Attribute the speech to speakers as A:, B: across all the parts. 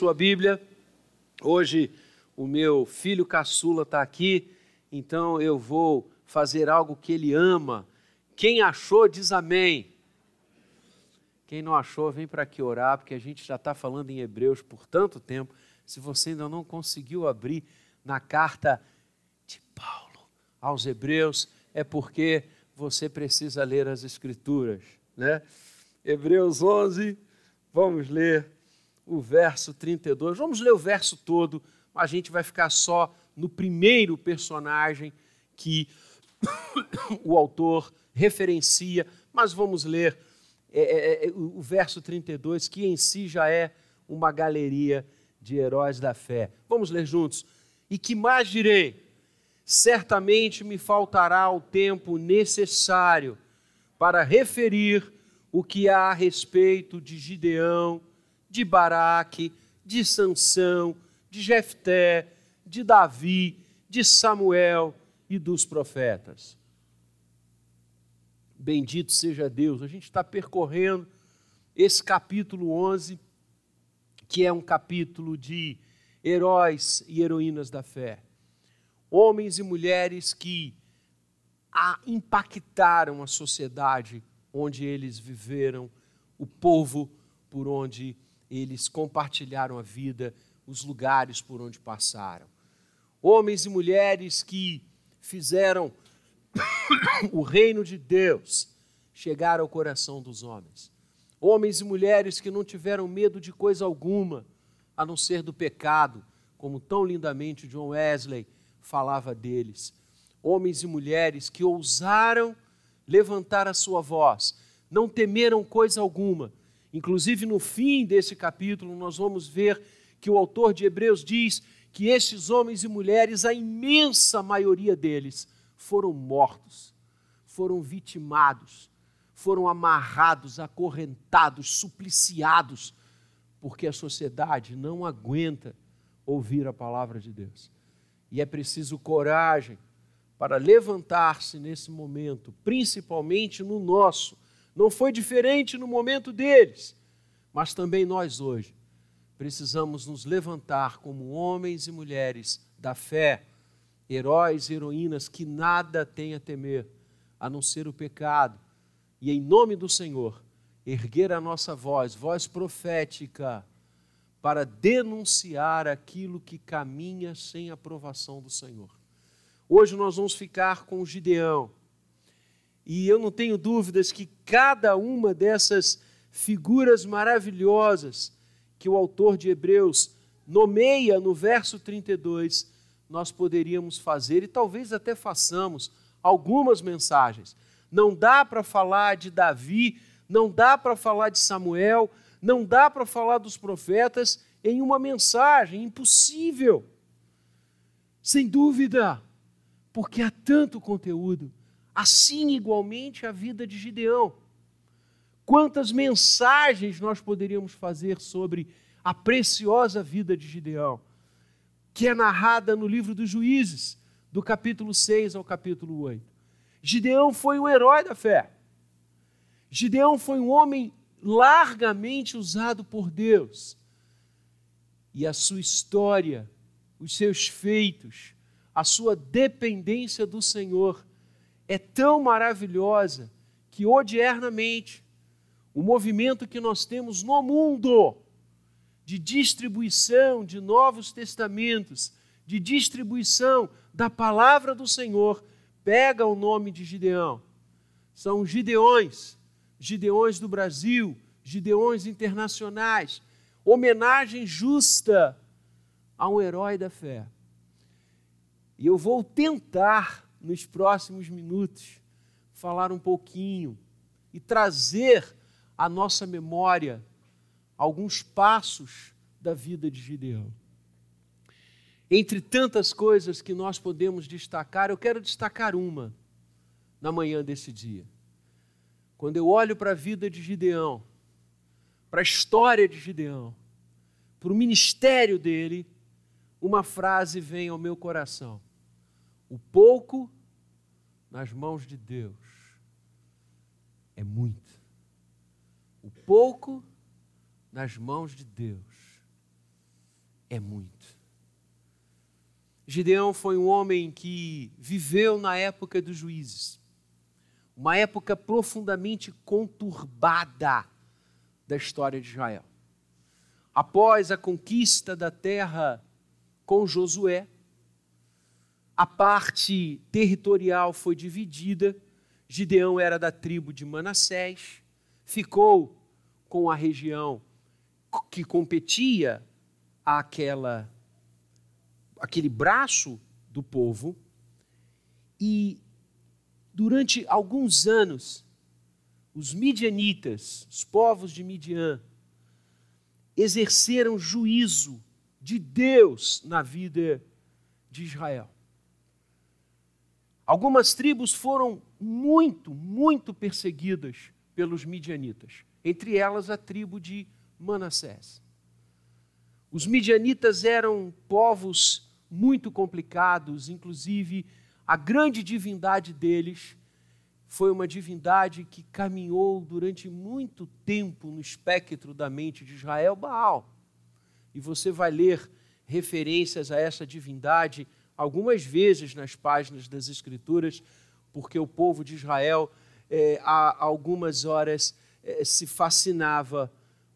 A: sua Bíblia. Hoje o meu filho caçula está aqui, então eu vou fazer algo que ele ama. Quem achou, diz amém. Quem não achou, vem para aqui orar, porque a gente já está falando em Hebreus por tanto tempo. Se você ainda não conseguiu abrir na carta de Paulo aos Hebreus, é porque você precisa ler as Escrituras, né? Hebreus 11, vamos ler o verso 32. Vamos ler o verso todo, a gente vai ficar só no primeiro personagem que o autor referencia, mas vamos ler é, é, é o verso 32, que em si já é uma galeria de heróis da fé. Vamos ler juntos. E que mais direi? Certamente me faltará o tempo necessário para referir o que há a respeito de Gideão de Baraque, de Sansão, de Jefté, de Davi, de Samuel e dos profetas. Bendito seja Deus, a gente está percorrendo esse capítulo 11, que é um capítulo de heróis e heroínas da fé. Homens e mulheres que impactaram a sociedade onde eles viveram, o povo por onde eles compartilharam a vida, os lugares por onde passaram. Homens e mulheres que fizeram o reino de Deus chegar ao coração dos homens. Homens e mulheres que não tiveram medo de coisa alguma, a não ser do pecado, como tão lindamente John Wesley falava deles. Homens e mulheres que ousaram levantar a sua voz, não temeram coisa alguma, Inclusive, no fim desse capítulo, nós vamos ver que o autor de Hebreus diz que esses homens e mulheres, a imensa maioria deles, foram mortos, foram vitimados, foram amarrados, acorrentados, supliciados, porque a sociedade não aguenta ouvir a palavra de Deus. E é preciso coragem para levantar-se nesse momento, principalmente no nosso não foi diferente no momento deles, mas também nós hoje precisamos nos levantar como homens e mulheres da fé, heróis e heroínas que nada têm a temer a não ser o pecado, e em nome do Senhor, erguer a nossa voz, voz profética, para denunciar aquilo que caminha sem aprovação do Senhor. Hoje nós vamos ficar com Gideão e eu não tenho dúvidas que cada uma dessas figuras maravilhosas que o autor de Hebreus nomeia no verso 32, nós poderíamos fazer e talvez até façamos algumas mensagens. Não dá para falar de Davi, não dá para falar de Samuel, não dá para falar dos profetas em uma mensagem, impossível. Sem dúvida, porque há tanto conteúdo. Assim, igualmente, a vida de Gideão. Quantas mensagens nós poderíamos fazer sobre a preciosa vida de Gideão, que é narrada no livro dos Juízes, do capítulo 6 ao capítulo 8. Gideão foi um herói da fé. Gideão foi um homem largamente usado por Deus. E a sua história, os seus feitos, a sua dependência do Senhor é tão maravilhosa que odiernamente o movimento que nós temos no mundo de distribuição de novos testamentos, de distribuição da palavra do Senhor, pega o nome de Gideão. São Gideões, Gideões do Brasil, Gideões internacionais, homenagem justa a um herói da fé. E eu vou tentar nos próximos minutos, falar um pouquinho e trazer à nossa memória alguns passos da vida de Gideão. Entre tantas coisas que nós podemos destacar, eu quero destacar uma na manhã desse dia. Quando eu olho para a vida de Gideão, para a história de Gideão, para o ministério dele, uma frase vem ao meu coração. O pouco nas mãos de Deus é muito. O pouco nas mãos de Deus é muito. Gideão foi um homem que viveu na época dos juízes, uma época profundamente conturbada da história de Israel. Após a conquista da terra com Josué, a parte territorial foi dividida. Gideão era da tribo de Manassés, ficou com a região que competia àquela, aquele braço do povo, e durante alguns anos, os midianitas, os povos de Midian, exerceram juízo de Deus na vida de Israel. Algumas tribos foram muito, muito perseguidas pelos midianitas, entre elas a tribo de Manassés. Os midianitas eram povos muito complicados, inclusive a grande divindade deles foi uma divindade que caminhou durante muito tempo no espectro da mente de Israel, Baal. E você vai ler referências a essa divindade algumas vezes nas páginas das Escrituras, porque o povo de Israel, é, há algumas horas, é, se fascinava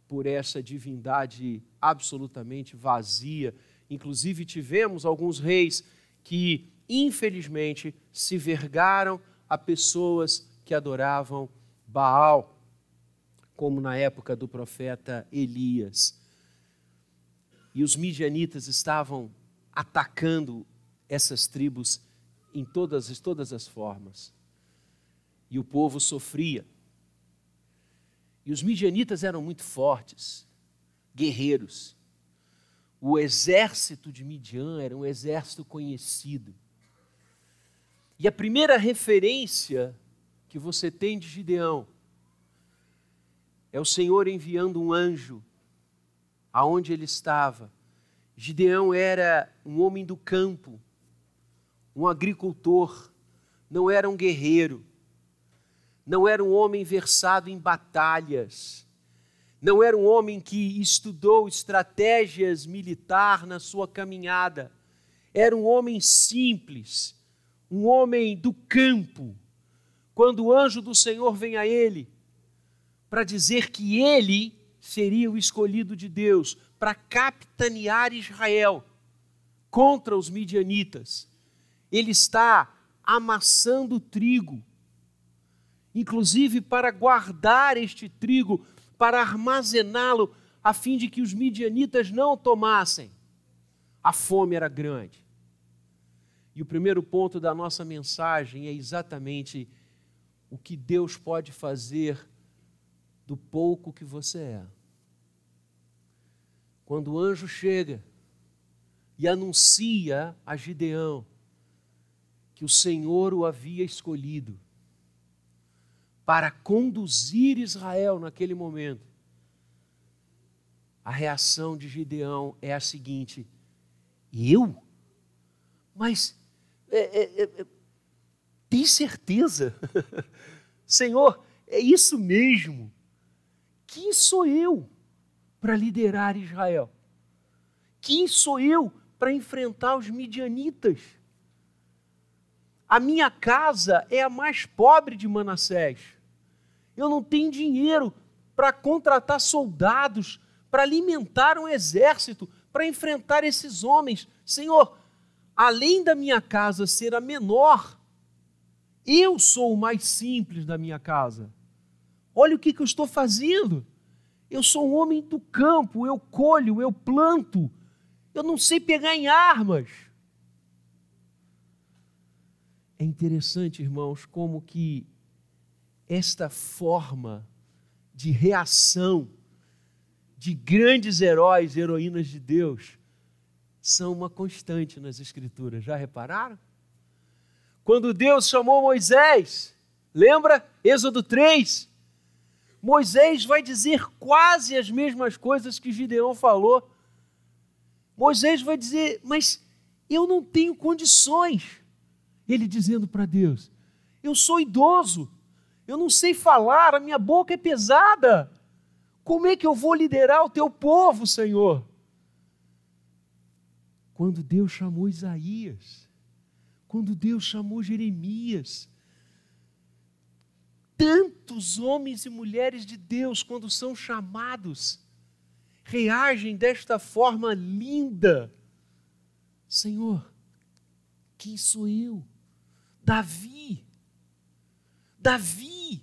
A: por essa divindade absolutamente vazia. Inclusive, tivemos alguns reis que, infelizmente, se vergaram a pessoas que adoravam Baal, como na época do profeta Elias. E os midianitas estavam atacando essas tribos em todas, todas as formas. E o povo sofria. E os midianitas eram muito fortes, guerreiros. O exército de Midian era um exército conhecido. E a primeira referência que você tem de Gideão é o Senhor enviando um anjo aonde ele estava. Gideão era um homem do campo, um agricultor, não era um guerreiro, não era um homem versado em batalhas, não era um homem que estudou estratégias militar na sua caminhada, era um homem simples, um homem do campo. Quando o anjo do Senhor vem a ele para dizer que ele seria o escolhido de Deus para capitanear Israel contra os midianitas, ele está amassando trigo inclusive para guardar este trigo, para armazená-lo, a fim de que os midianitas não tomassem. A fome era grande. E o primeiro ponto da nossa mensagem é exatamente o que Deus pode fazer do pouco que você é. Quando o anjo chega e anuncia a Gideão que o Senhor o havia escolhido, para conduzir Israel naquele momento. A reação de Gideão é a seguinte: eu? Mas é, é, é, é tem certeza? Senhor, é isso mesmo. Quem sou eu para liderar Israel? Quem sou eu para enfrentar os midianitas? A minha casa é a mais pobre de Manassés. Eu não tenho dinheiro para contratar soldados, para alimentar um exército, para enfrentar esses homens. Senhor, além da minha casa ser a menor, eu sou o mais simples da minha casa. Olha o que, que eu estou fazendo. Eu sou um homem do campo, eu colho, eu planto. Eu não sei pegar em armas. É interessante, irmãos, como que esta forma de reação de grandes heróis e heroínas de Deus são uma constante nas Escrituras. Já repararam? Quando Deus chamou Moisés, lembra? Êxodo 3. Moisés vai dizer quase as mesmas coisas que Gideão falou. Moisés vai dizer: Mas eu não tenho condições. Ele dizendo para Deus: Eu sou idoso, eu não sei falar, a minha boca é pesada. Como é que eu vou liderar o teu povo, Senhor? quando Deus chamou Isaías, quando Deus chamou Jeremias. Tantos homens e mulheres de Deus, quando são chamados, reagem desta forma linda. Senhor, quem sou eu? Davi. Davi.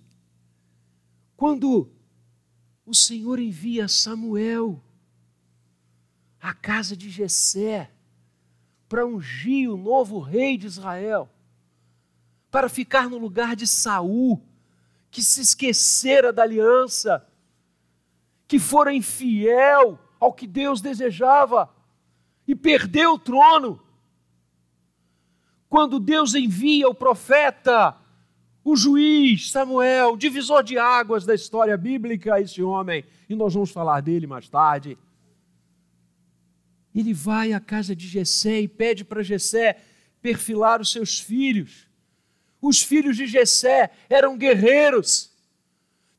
A: Quando o Senhor envia Samuel à casa de Jessé para ungir o novo rei de Israel, para ficar no lugar de Saul, que se esquecera da aliança, que fora infiel ao que Deus desejava e perdeu o trono. Quando Deus envia o profeta, o juiz Samuel, divisor de águas da história bíblica, esse homem, e nós vamos falar dele mais tarde. Ele vai à casa de Jessé e pede para Jessé perfilar os seus filhos. Os filhos de Jessé eram guerreiros.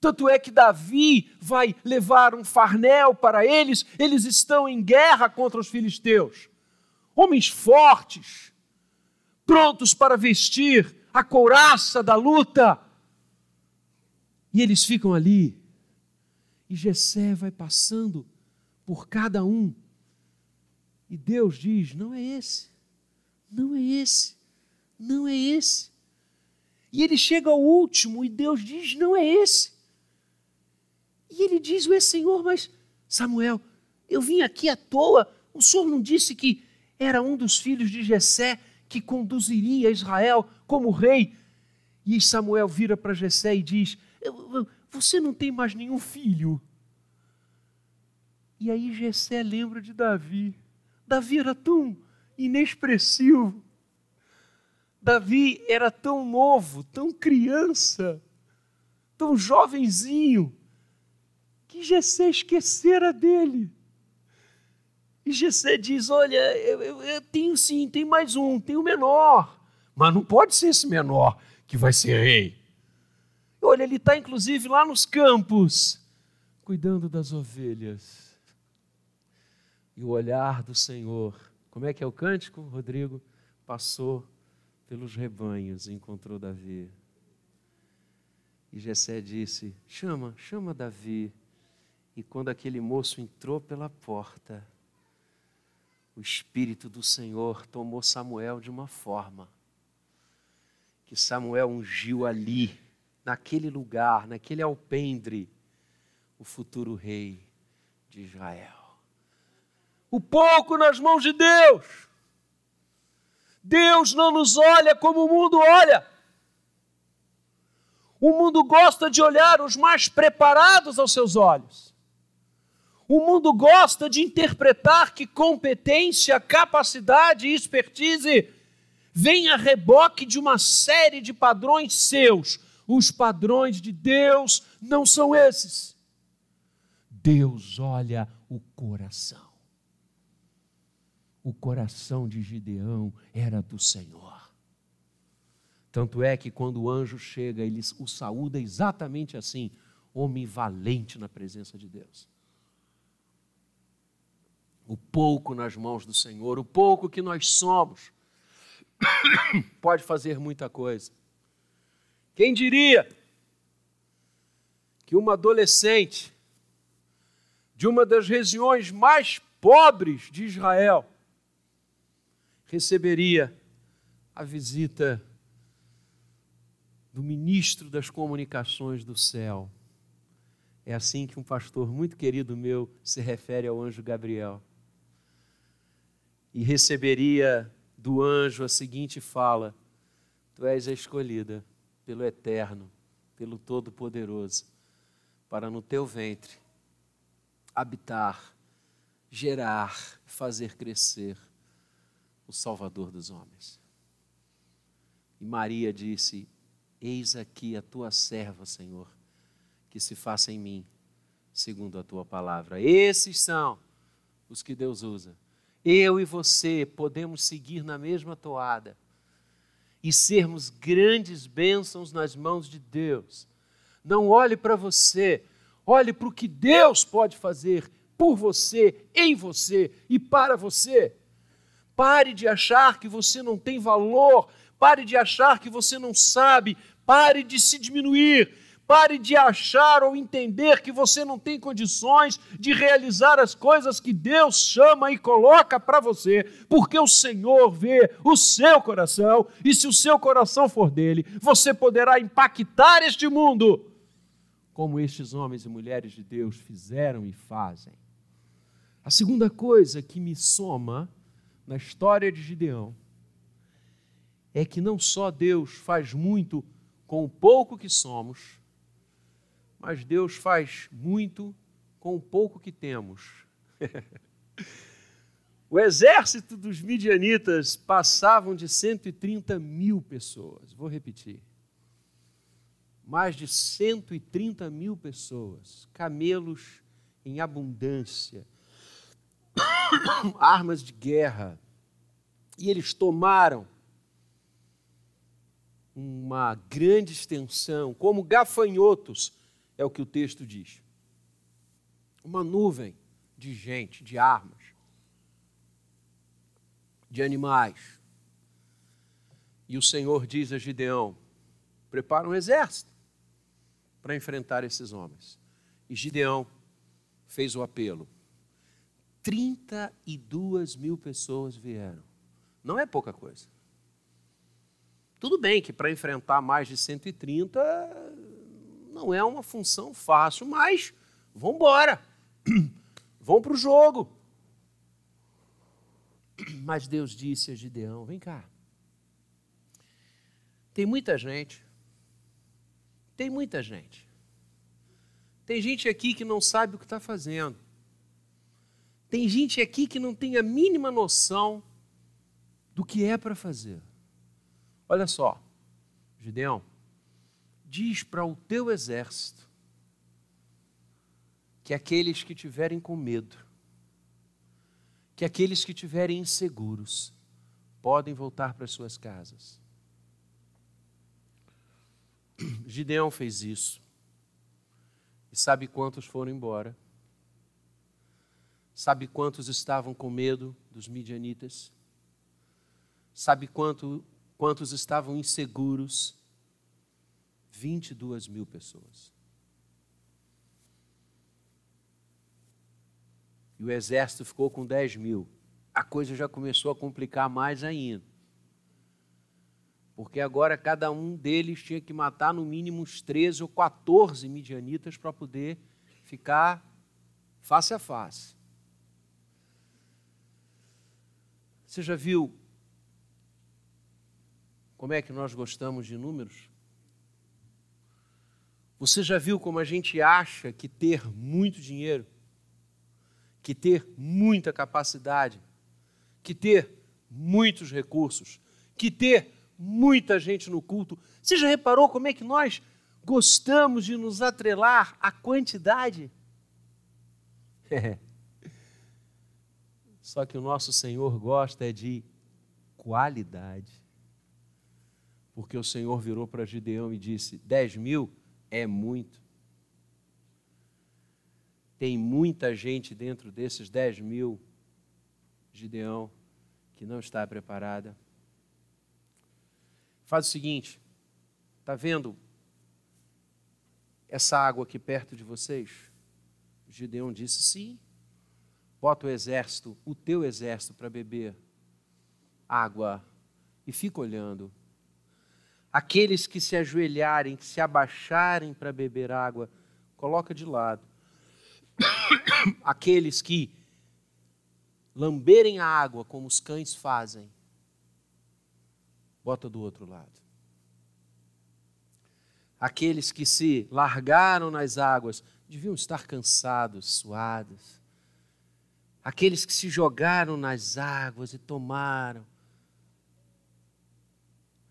A: Tanto é que Davi vai levar um farnel para eles, eles estão em guerra contra os filisteus. Homens fortes, prontos para vestir a couraça da luta. E eles ficam ali. E Jessé vai passando por cada um. E Deus diz: "Não é esse. Não é esse. Não é esse". E ele chega ao último e Deus diz: "Não é esse". E ele diz: Ué, Senhor, mas Samuel, eu vim aqui à toa. O Senhor não disse que era um dos filhos de Jessé que conduziria Israel como rei? E Samuel vira para Jessé e diz: Você não tem mais nenhum filho. E aí Jessé lembra de Davi. Davi era tão inexpressivo. Davi era tão novo, tão criança, tão jovenzinho que Gessé esquecera dele. E Gessé diz: Olha, eu, eu, eu, tenho sim, tem mais um, tem o menor. Mas não pode ser esse menor que vai ser rei. Olha, ele está inclusive lá nos campos, cuidando das ovelhas. E o olhar do Senhor, como é que é o cântico, Rodrigo? Passou pelos rebanhos e encontrou Davi. E Jessé disse: Chama, chama Davi. E quando aquele moço entrou pela porta, o Espírito do Senhor tomou Samuel de uma forma que Samuel ungiu ali, naquele lugar, naquele alpendre, o futuro rei de Israel. O pouco nas mãos de Deus. Deus não nos olha como o mundo olha. O mundo gosta de olhar os mais preparados aos seus olhos. O mundo gosta de interpretar que competência, capacidade e expertise vem a reboque de uma série de padrões seus. Os padrões de Deus não são esses. Deus olha o coração. O coração de Gideão era do Senhor. Tanto é que quando o anjo chega, ele o saúda exatamente assim: homem valente na presença de Deus o pouco nas mãos do Senhor, o pouco que nós somos, pode fazer muita coisa. Quem diria que uma adolescente de uma das regiões mais pobres de Israel receberia a visita do ministro das comunicações do céu. É assim que um pastor muito querido meu se refere ao anjo Gabriel e receberia do anjo a seguinte fala: Tu és a escolhida pelo Eterno, pelo Todo-Poderoso, para no teu ventre habitar, gerar, fazer crescer o Salvador dos homens. E Maria disse: Eis aqui a tua serva, Senhor, que se faça em mim, segundo a tua palavra. Esses são os que Deus usa eu e você podemos seguir na mesma toada e sermos grandes bênçãos nas mãos de Deus. Não olhe para você, olhe para o que Deus pode fazer por você, em você e para você. Pare de achar que você não tem valor, pare de achar que você não sabe, pare de se diminuir, pare de achar ou entender que você não tem condições de realizar as coisas que Deus chama e coloca para você, porque o Senhor vê o seu coração e se o seu coração for dele, você poderá impactar este mundo como estes homens e mulheres de Deus fizeram e fazem. A segunda coisa que me soma na história de Gideão é que não só Deus faz muito com o pouco que somos, mas Deus faz muito com o pouco que temos. o exército dos midianitas passavam de 130 mil pessoas. Vou repetir. Mais de 130 mil pessoas, camelos em abundância, armas de guerra. E eles tomaram uma grande extensão, como gafanhotos, é o que o texto diz. Uma nuvem de gente, de armas, de animais. E o Senhor diz a Gideão: prepara um exército para enfrentar esses homens. E Gideão fez o apelo. 32 mil pessoas vieram. Não é pouca coisa. Tudo bem que para enfrentar mais de 130 não é uma função fácil, mas vamos embora. Vamos para o jogo. Mas Deus disse a Gideão: vem cá. Tem muita gente. Tem muita gente. Tem gente aqui que não sabe o que está fazendo. Tem gente aqui que não tem a mínima noção do que é para fazer. Olha só, Gideão, diz para o teu exército que aqueles que tiverem com medo, que aqueles que tiverem inseguros, podem voltar para suas casas. Gideão fez isso. E sabe quantos foram embora? Sabe quantos estavam com medo dos midianitas? Sabe quanto, quantos estavam inseguros? 22 mil pessoas. E o exército ficou com 10 mil. A coisa já começou a complicar mais ainda. Porque agora cada um deles tinha que matar no mínimo uns 13 ou 14 midianitas para poder ficar face a face. Você já viu como é que nós gostamos de números? Você já viu como a gente acha que ter muito dinheiro, que ter muita capacidade, que ter muitos recursos, que ter muita gente no culto. Você já reparou como é que nós gostamos de nos atrelar à quantidade? Só que o nosso Senhor gosta de qualidade. Porque o Senhor virou para Gideão e disse: dez mil é muito. Tem muita gente dentro desses dez mil, Gideão, que não está preparada. Faz o seguinte: está vendo essa água aqui perto de vocês? Gideão disse: sim bota o exército, o teu exército, para beber água e fica olhando. Aqueles que se ajoelharem, que se abaixarem para beber água, coloca de lado. Aqueles que lamberem a água como os cães fazem, bota do outro lado. Aqueles que se largaram nas águas deviam estar cansados, suados aqueles que se jogaram nas águas e tomaram,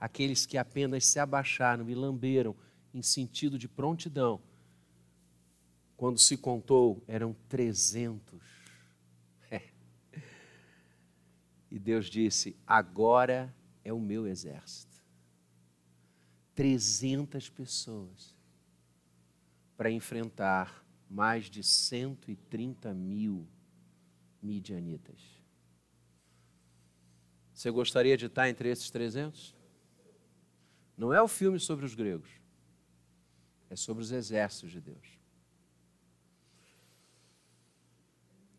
A: aqueles que apenas se abaixaram e lamberam em sentido de prontidão. Quando se contou, eram trezentos. É. E Deus disse: agora é o meu exército. Trezentas pessoas para enfrentar mais de 130 mil midianitas. Você gostaria de estar entre esses 300? Não é o filme sobre os gregos, é sobre os exércitos de Deus.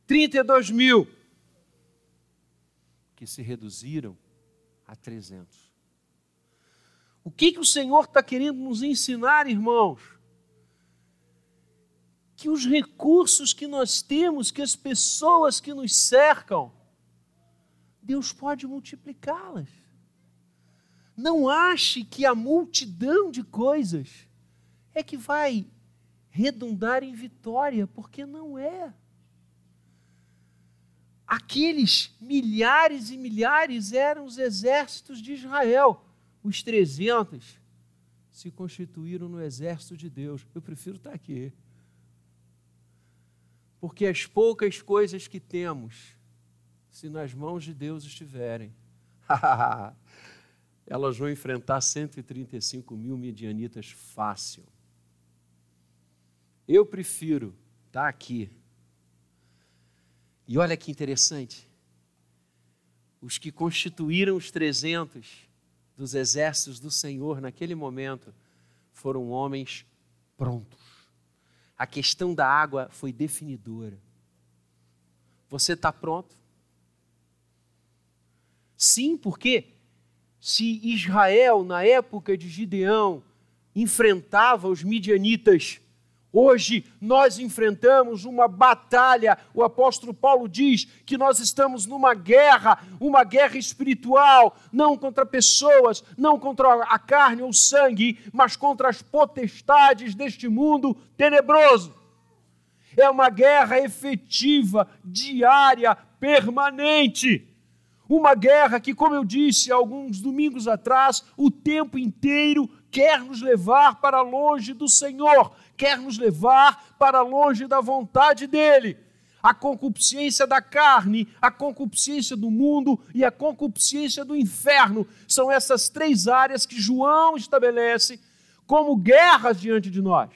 A: 32 mil que se reduziram a 300. O que, que o Senhor está querendo nos ensinar, irmãos? Que os recursos que nós temos, que as pessoas que nos cercam, Deus pode multiplicá-las. Não ache que a multidão de coisas é que vai redundar em vitória, porque não é. Aqueles milhares e milhares eram os exércitos de Israel. Os 300 se constituíram no exército de Deus. Eu prefiro estar aqui. Porque as poucas coisas que temos, se nas mãos de Deus estiverem, elas vão enfrentar 135 mil medianitas fácil. Eu prefiro estar aqui. E olha que interessante. Os que constituíram os 300 dos exércitos do Senhor naquele momento foram homens prontos. A questão da água foi definidora. Você está pronto? Sim, porque se Israel, na época de Gideão, enfrentava os midianitas Hoje nós enfrentamos uma batalha. O apóstolo Paulo diz que nós estamos numa guerra, uma guerra espiritual, não contra pessoas, não contra a carne ou o sangue, mas contra as potestades deste mundo tenebroso. É uma guerra efetiva, diária, permanente. Uma guerra que, como eu disse alguns domingos atrás, o tempo inteiro quer nos levar para longe do Senhor, quer nos levar para longe da vontade dEle. A concupiscência da carne, a concupiscência do mundo e a concupiscência do inferno são essas três áreas que João estabelece como guerras diante de nós.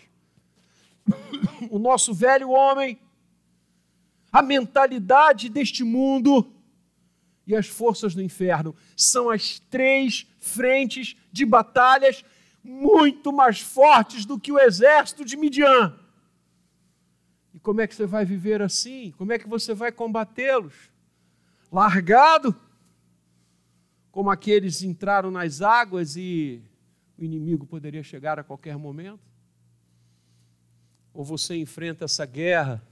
A: O nosso velho homem, a mentalidade deste mundo e as forças do inferno são as três frentes de batalhas muito mais fortes do que o exército de Midian. E como é que você vai viver assim? Como é que você vai combatê-los? Largado? Como aqueles entraram nas águas e o inimigo poderia chegar a qualquer momento? Ou você enfrenta essa guerra,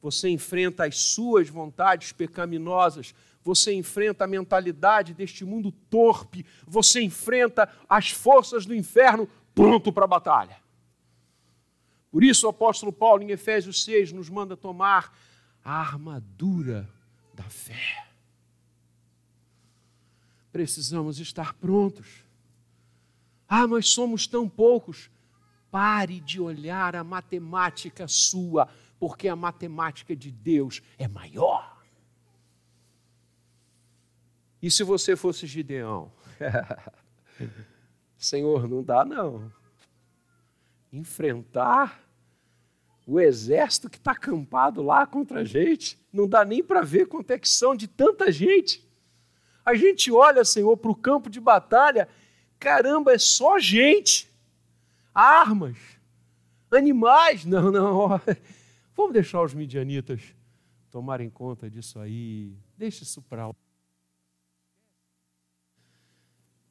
A: você enfrenta as suas vontades pecaminosas, você enfrenta a mentalidade deste mundo torpe, você enfrenta as forças do inferno pronto para a batalha. Por isso o apóstolo Paulo, em Efésios 6, nos manda tomar a armadura da fé. Precisamos estar prontos. Ah, mas somos tão poucos. Pare de olhar a matemática sua, porque a matemática de Deus é maior. E se você fosse Gideão? Senhor, não dá não. Enfrentar o exército que está acampado lá contra a gente, não dá nem para ver quanto é que são de tanta gente. A gente olha, Senhor, para o campo de batalha, caramba, é só gente, armas, animais. Não, não, vamos deixar os midianitas tomarem conta disso aí, deixa isso para lá.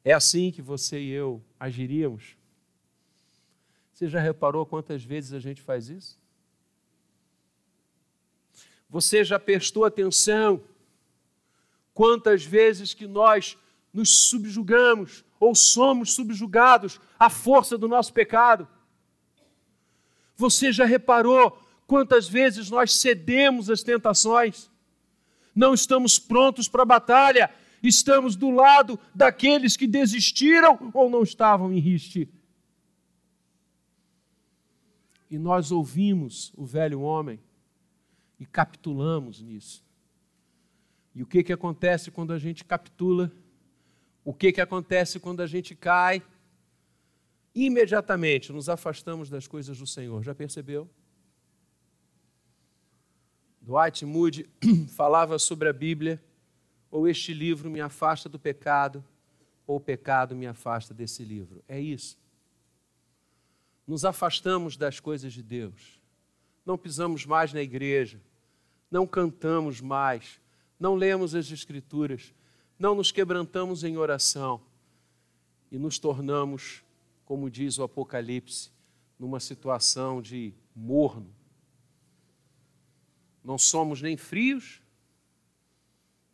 A: É assim que você e eu agiríamos? Você já reparou quantas vezes a gente faz isso? Você já prestou atenção quantas vezes que nós nos subjugamos ou somos subjugados à força do nosso pecado? Você já reparou quantas vezes nós cedemos às tentações? Não estamos prontos para a batalha Estamos do lado daqueles que desistiram ou não estavam em riste. E nós ouvimos o velho homem e capitulamos nisso. E o que, que acontece quando a gente capitula? O que, que acontece quando a gente cai? Imediatamente nos afastamos das coisas do Senhor. Já percebeu? Dwight Moody falava sobre a Bíblia ou este livro me afasta do pecado, ou o pecado me afasta desse livro. É isso. Nos afastamos das coisas de Deus. Não pisamos mais na igreja, não cantamos mais, não lemos as Escrituras, não nos quebrantamos em oração e nos tornamos, como diz o Apocalipse, numa situação de morno. Não somos nem frios,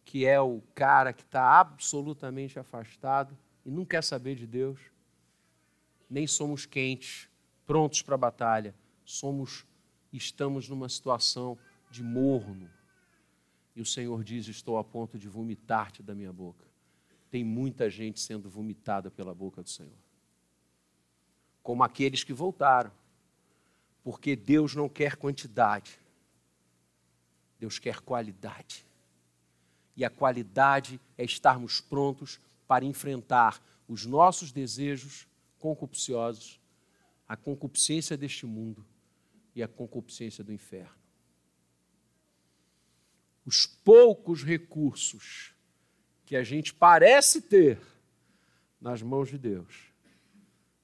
A: que é o cara que está absolutamente afastado e não quer saber de Deus, nem somos quentes, prontos para a batalha. Somos, estamos numa situação de morno. E o Senhor diz: Estou a ponto de vomitar-te da minha boca. Tem muita gente sendo vomitada pela boca do Senhor. Como aqueles que voltaram. Porque Deus não quer quantidade, Deus quer qualidade. E a qualidade é estarmos prontos para enfrentar os nossos desejos concupisciosos, a concupiscência deste mundo e a concupiscência do inferno os poucos recursos que a gente parece ter nas mãos de Deus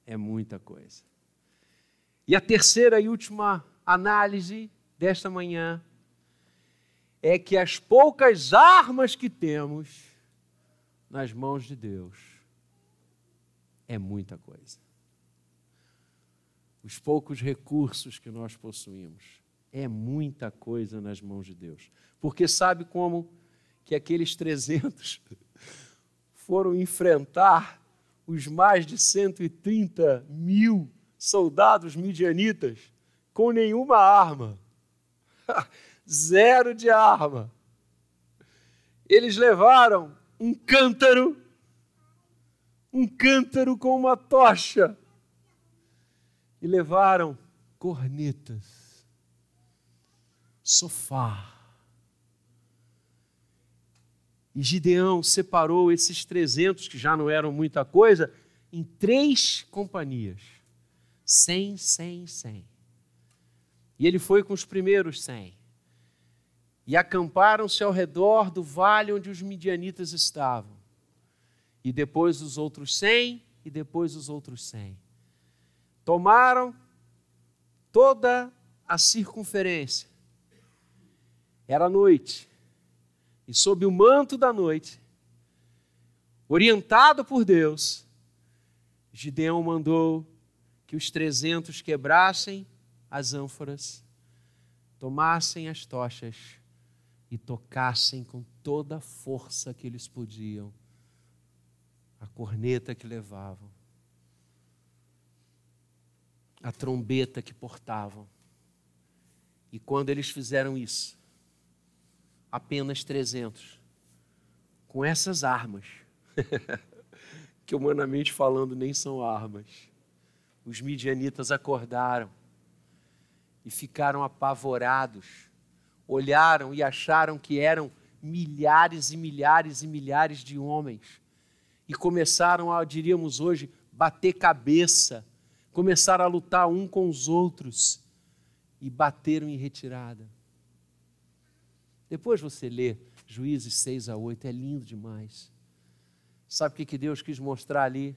A: é muita coisa. E a terceira e última análise desta manhã é que as poucas armas que temos nas mãos de Deus é muita coisa. Os poucos recursos que nós possuímos é muita coisa nas mãos de Deus. Porque sabe como que aqueles 300 foram enfrentar os mais de 130 mil soldados midianitas com nenhuma arma. Zero de arma. Eles levaram um cântaro, um cântaro com uma tocha, e levaram cornetas, sofá, e Gideão separou esses 300, que já não eram muita coisa, em três companhias: 100, 100, 100. E ele foi com os primeiros 100. E acamparam-se ao redor do vale onde os midianitas estavam. E depois os outros 100, e depois os outros 100. Tomaram toda a circunferência. Era noite e sob o manto da noite, orientado por Deus, Gideão mandou que os trezentos quebrassem as ânforas, tomassem as tochas e tocassem com toda a força que eles podiam a corneta que levavam, a trombeta que portavam. E quando eles fizeram isso, apenas 300. Com essas armas, que humanamente falando nem são armas, os midianitas acordaram e ficaram apavorados, olharam e acharam que eram milhares e milhares e milhares de homens e começaram a, diríamos hoje, bater cabeça, começaram a lutar um com os outros e bateram em retirada. Depois você lê Juízes 6 a 8, é lindo demais. Sabe o que, que Deus quis mostrar ali?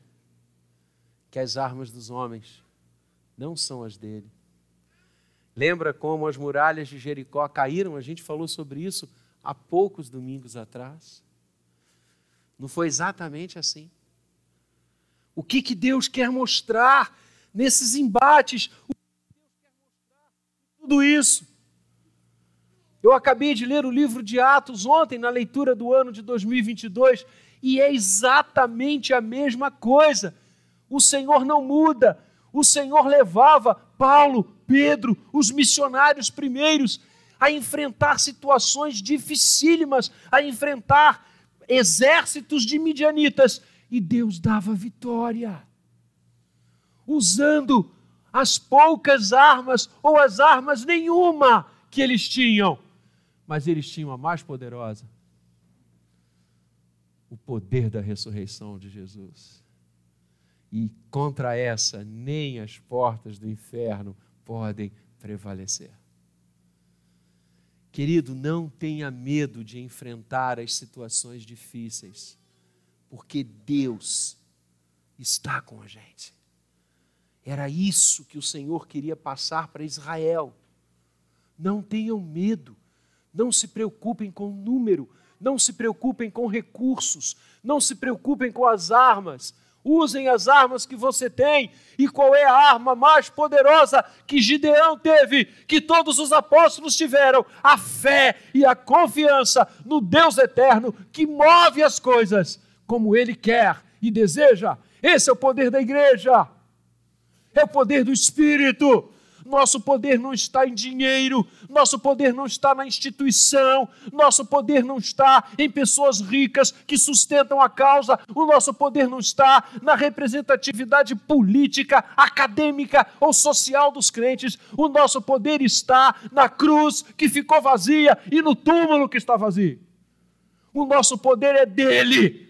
A: Que as armas dos homens não são as dele. Lembra como as muralhas de Jericó caíram? A gente falou sobre isso há poucos domingos atrás. Não foi exatamente assim. O que, que Deus quer mostrar nesses embates? O que Deus quer mostrar tudo isso? Eu acabei de ler o livro de Atos ontem, na leitura do ano de 2022, e é exatamente a mesma coisa. O Senhor não muda. O Senhor levava Paulo, Pedro, os missionários primeiros, a enfrentar situações dificílimas, a enfrentar exércitos de midianitas, e Deus dava vitória. Usando as poucas armas ou as armas nenhuma que eles tinham mas eles tinham a mais poderosa: o poder da ressurreição de Jesus. E contra essa, nem as portas do inferno podem prevalecer. Querido, não tenha medo de enfrentar as situações difíceis, porque Deus está com a gente. Era isso que o Senhor queria passar para Israel. Não tenham medo, não se preocupem com o número, não se preocupem com recursos, não se preocupem com as armas. Usem as armas que você tem. E qual é a arma mais poderosa que Gideão teve, que todos os apóstolos tiveram? A fé e a confiança no Deus eterno que move as coisas como ele quer e deseja. Esse é o poder da igreja. É o poder do Espírito. Nosso poder não está em dinheiro, nosso poder não está na instituição, nosso poder não está em pessoas ricas que sustentam a causa, o nosso poder não está na representatividade política, acadêmica ou social dos crentes, o nosso poder está na cruz que ficou vazia e no túmulo que está vazio. O nosso poder é dele,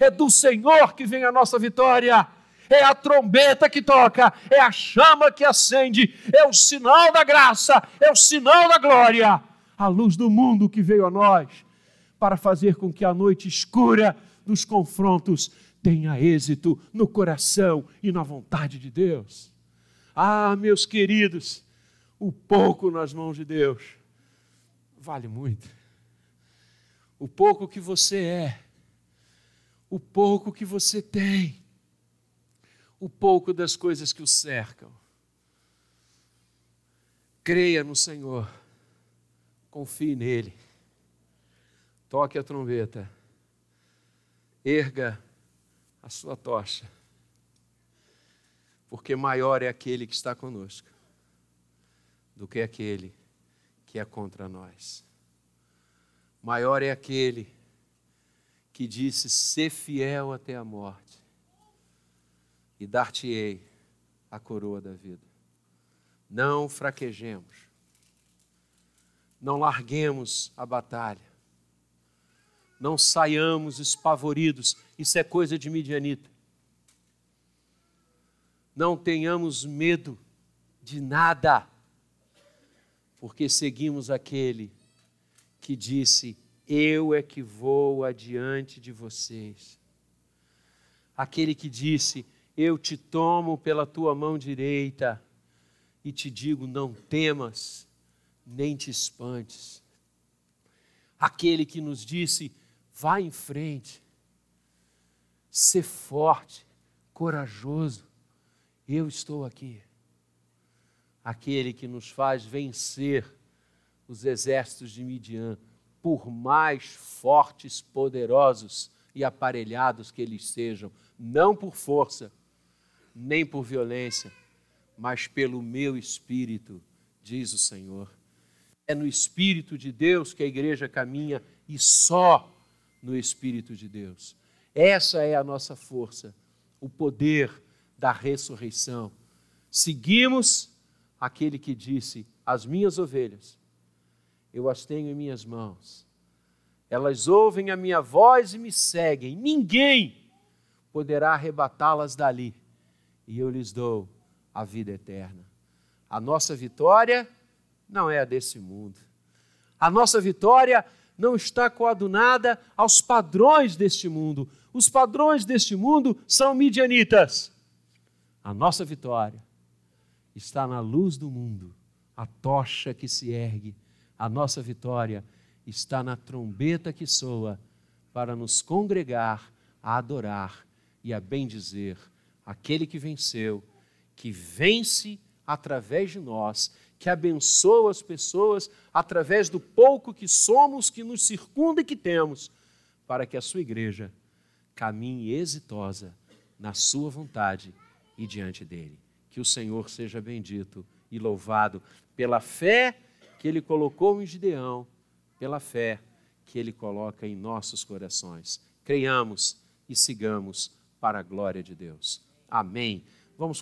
A: é do Senhor que vem a nossa vitória é a trombeta que toca, é a chama que acende, é o sinal da graça, é o sinal da glória, a luz do mundo que veio a nós, para fazer com que a noite escura dos confrontos tenha êxito no coração e na vontade de Deus. Ah, meus queridos, o pouco nas mãos de Deus vale muito. O pouco que você é, o pouco que você tem, o pouco das coisas que o cercam. Creia no Senhor, confie nele, toque a trombeta, erga a sua tocha, porque maior é aquele que está conosco do que aquele que é contra nós. Maior é aquele que disse: ser fiel até a morte e dar-te-ei a coroa da vida. Não fraquejemos, não larguemos a batalha, não saiamos espavoridos, isso é coisa de midianita. Não tenhamos medo de nada, porque seguimos aquele que disse: Eu é que vou adiante de vocês. Aquele que disse: eu te tomo pela tua mão direita e te digo: não temas, nem te espantes. Aquele que nos disse: vá em frente, ser forte, corajoso, eu estou aqui. Aquele que nos faz vencer os exércitos de Midian, por mais fortes, poderosos e aparelhados que eles sejam, não por força, nem por violência, mas pelo meu espírito, diz o Senhor. É no espírito de Deus que a igreja caminha e só no espírito de Deus. Essa é a nossa força, o poder da ressurreição. Seguimos aquele que disse: As minhas ovelhas, eu as tenho em minhas mãos. Elas ouvem a minha voz e me seguem. Ninguém poderá arrebatá-las dali e eu lhes dou a vida eterna. A nossa vitória não é a desse mundo. A nossa vitória não está coadunada aos padrões deste mundo. Os padrões deste mundo são midianitas. A nossa vitória está na luz do mundo, a tocha que se ergue. A nossa vitória está na trombeta que soa para nos congregar a adorar e a bendizer aquele que venceu, que vence através de nós, que abençoa as pessoas através do pouco que somos, que nos circunda e que temos, para que a sua igreja caminhe exitosa na sua vontade e diante dele. Que o Senhor seja bendito e louvado pela fé que ele colocou em Gideão, pela fé que ele coloca em nossos corações. Creiamos e sigamos para a glória de Deus. Amém.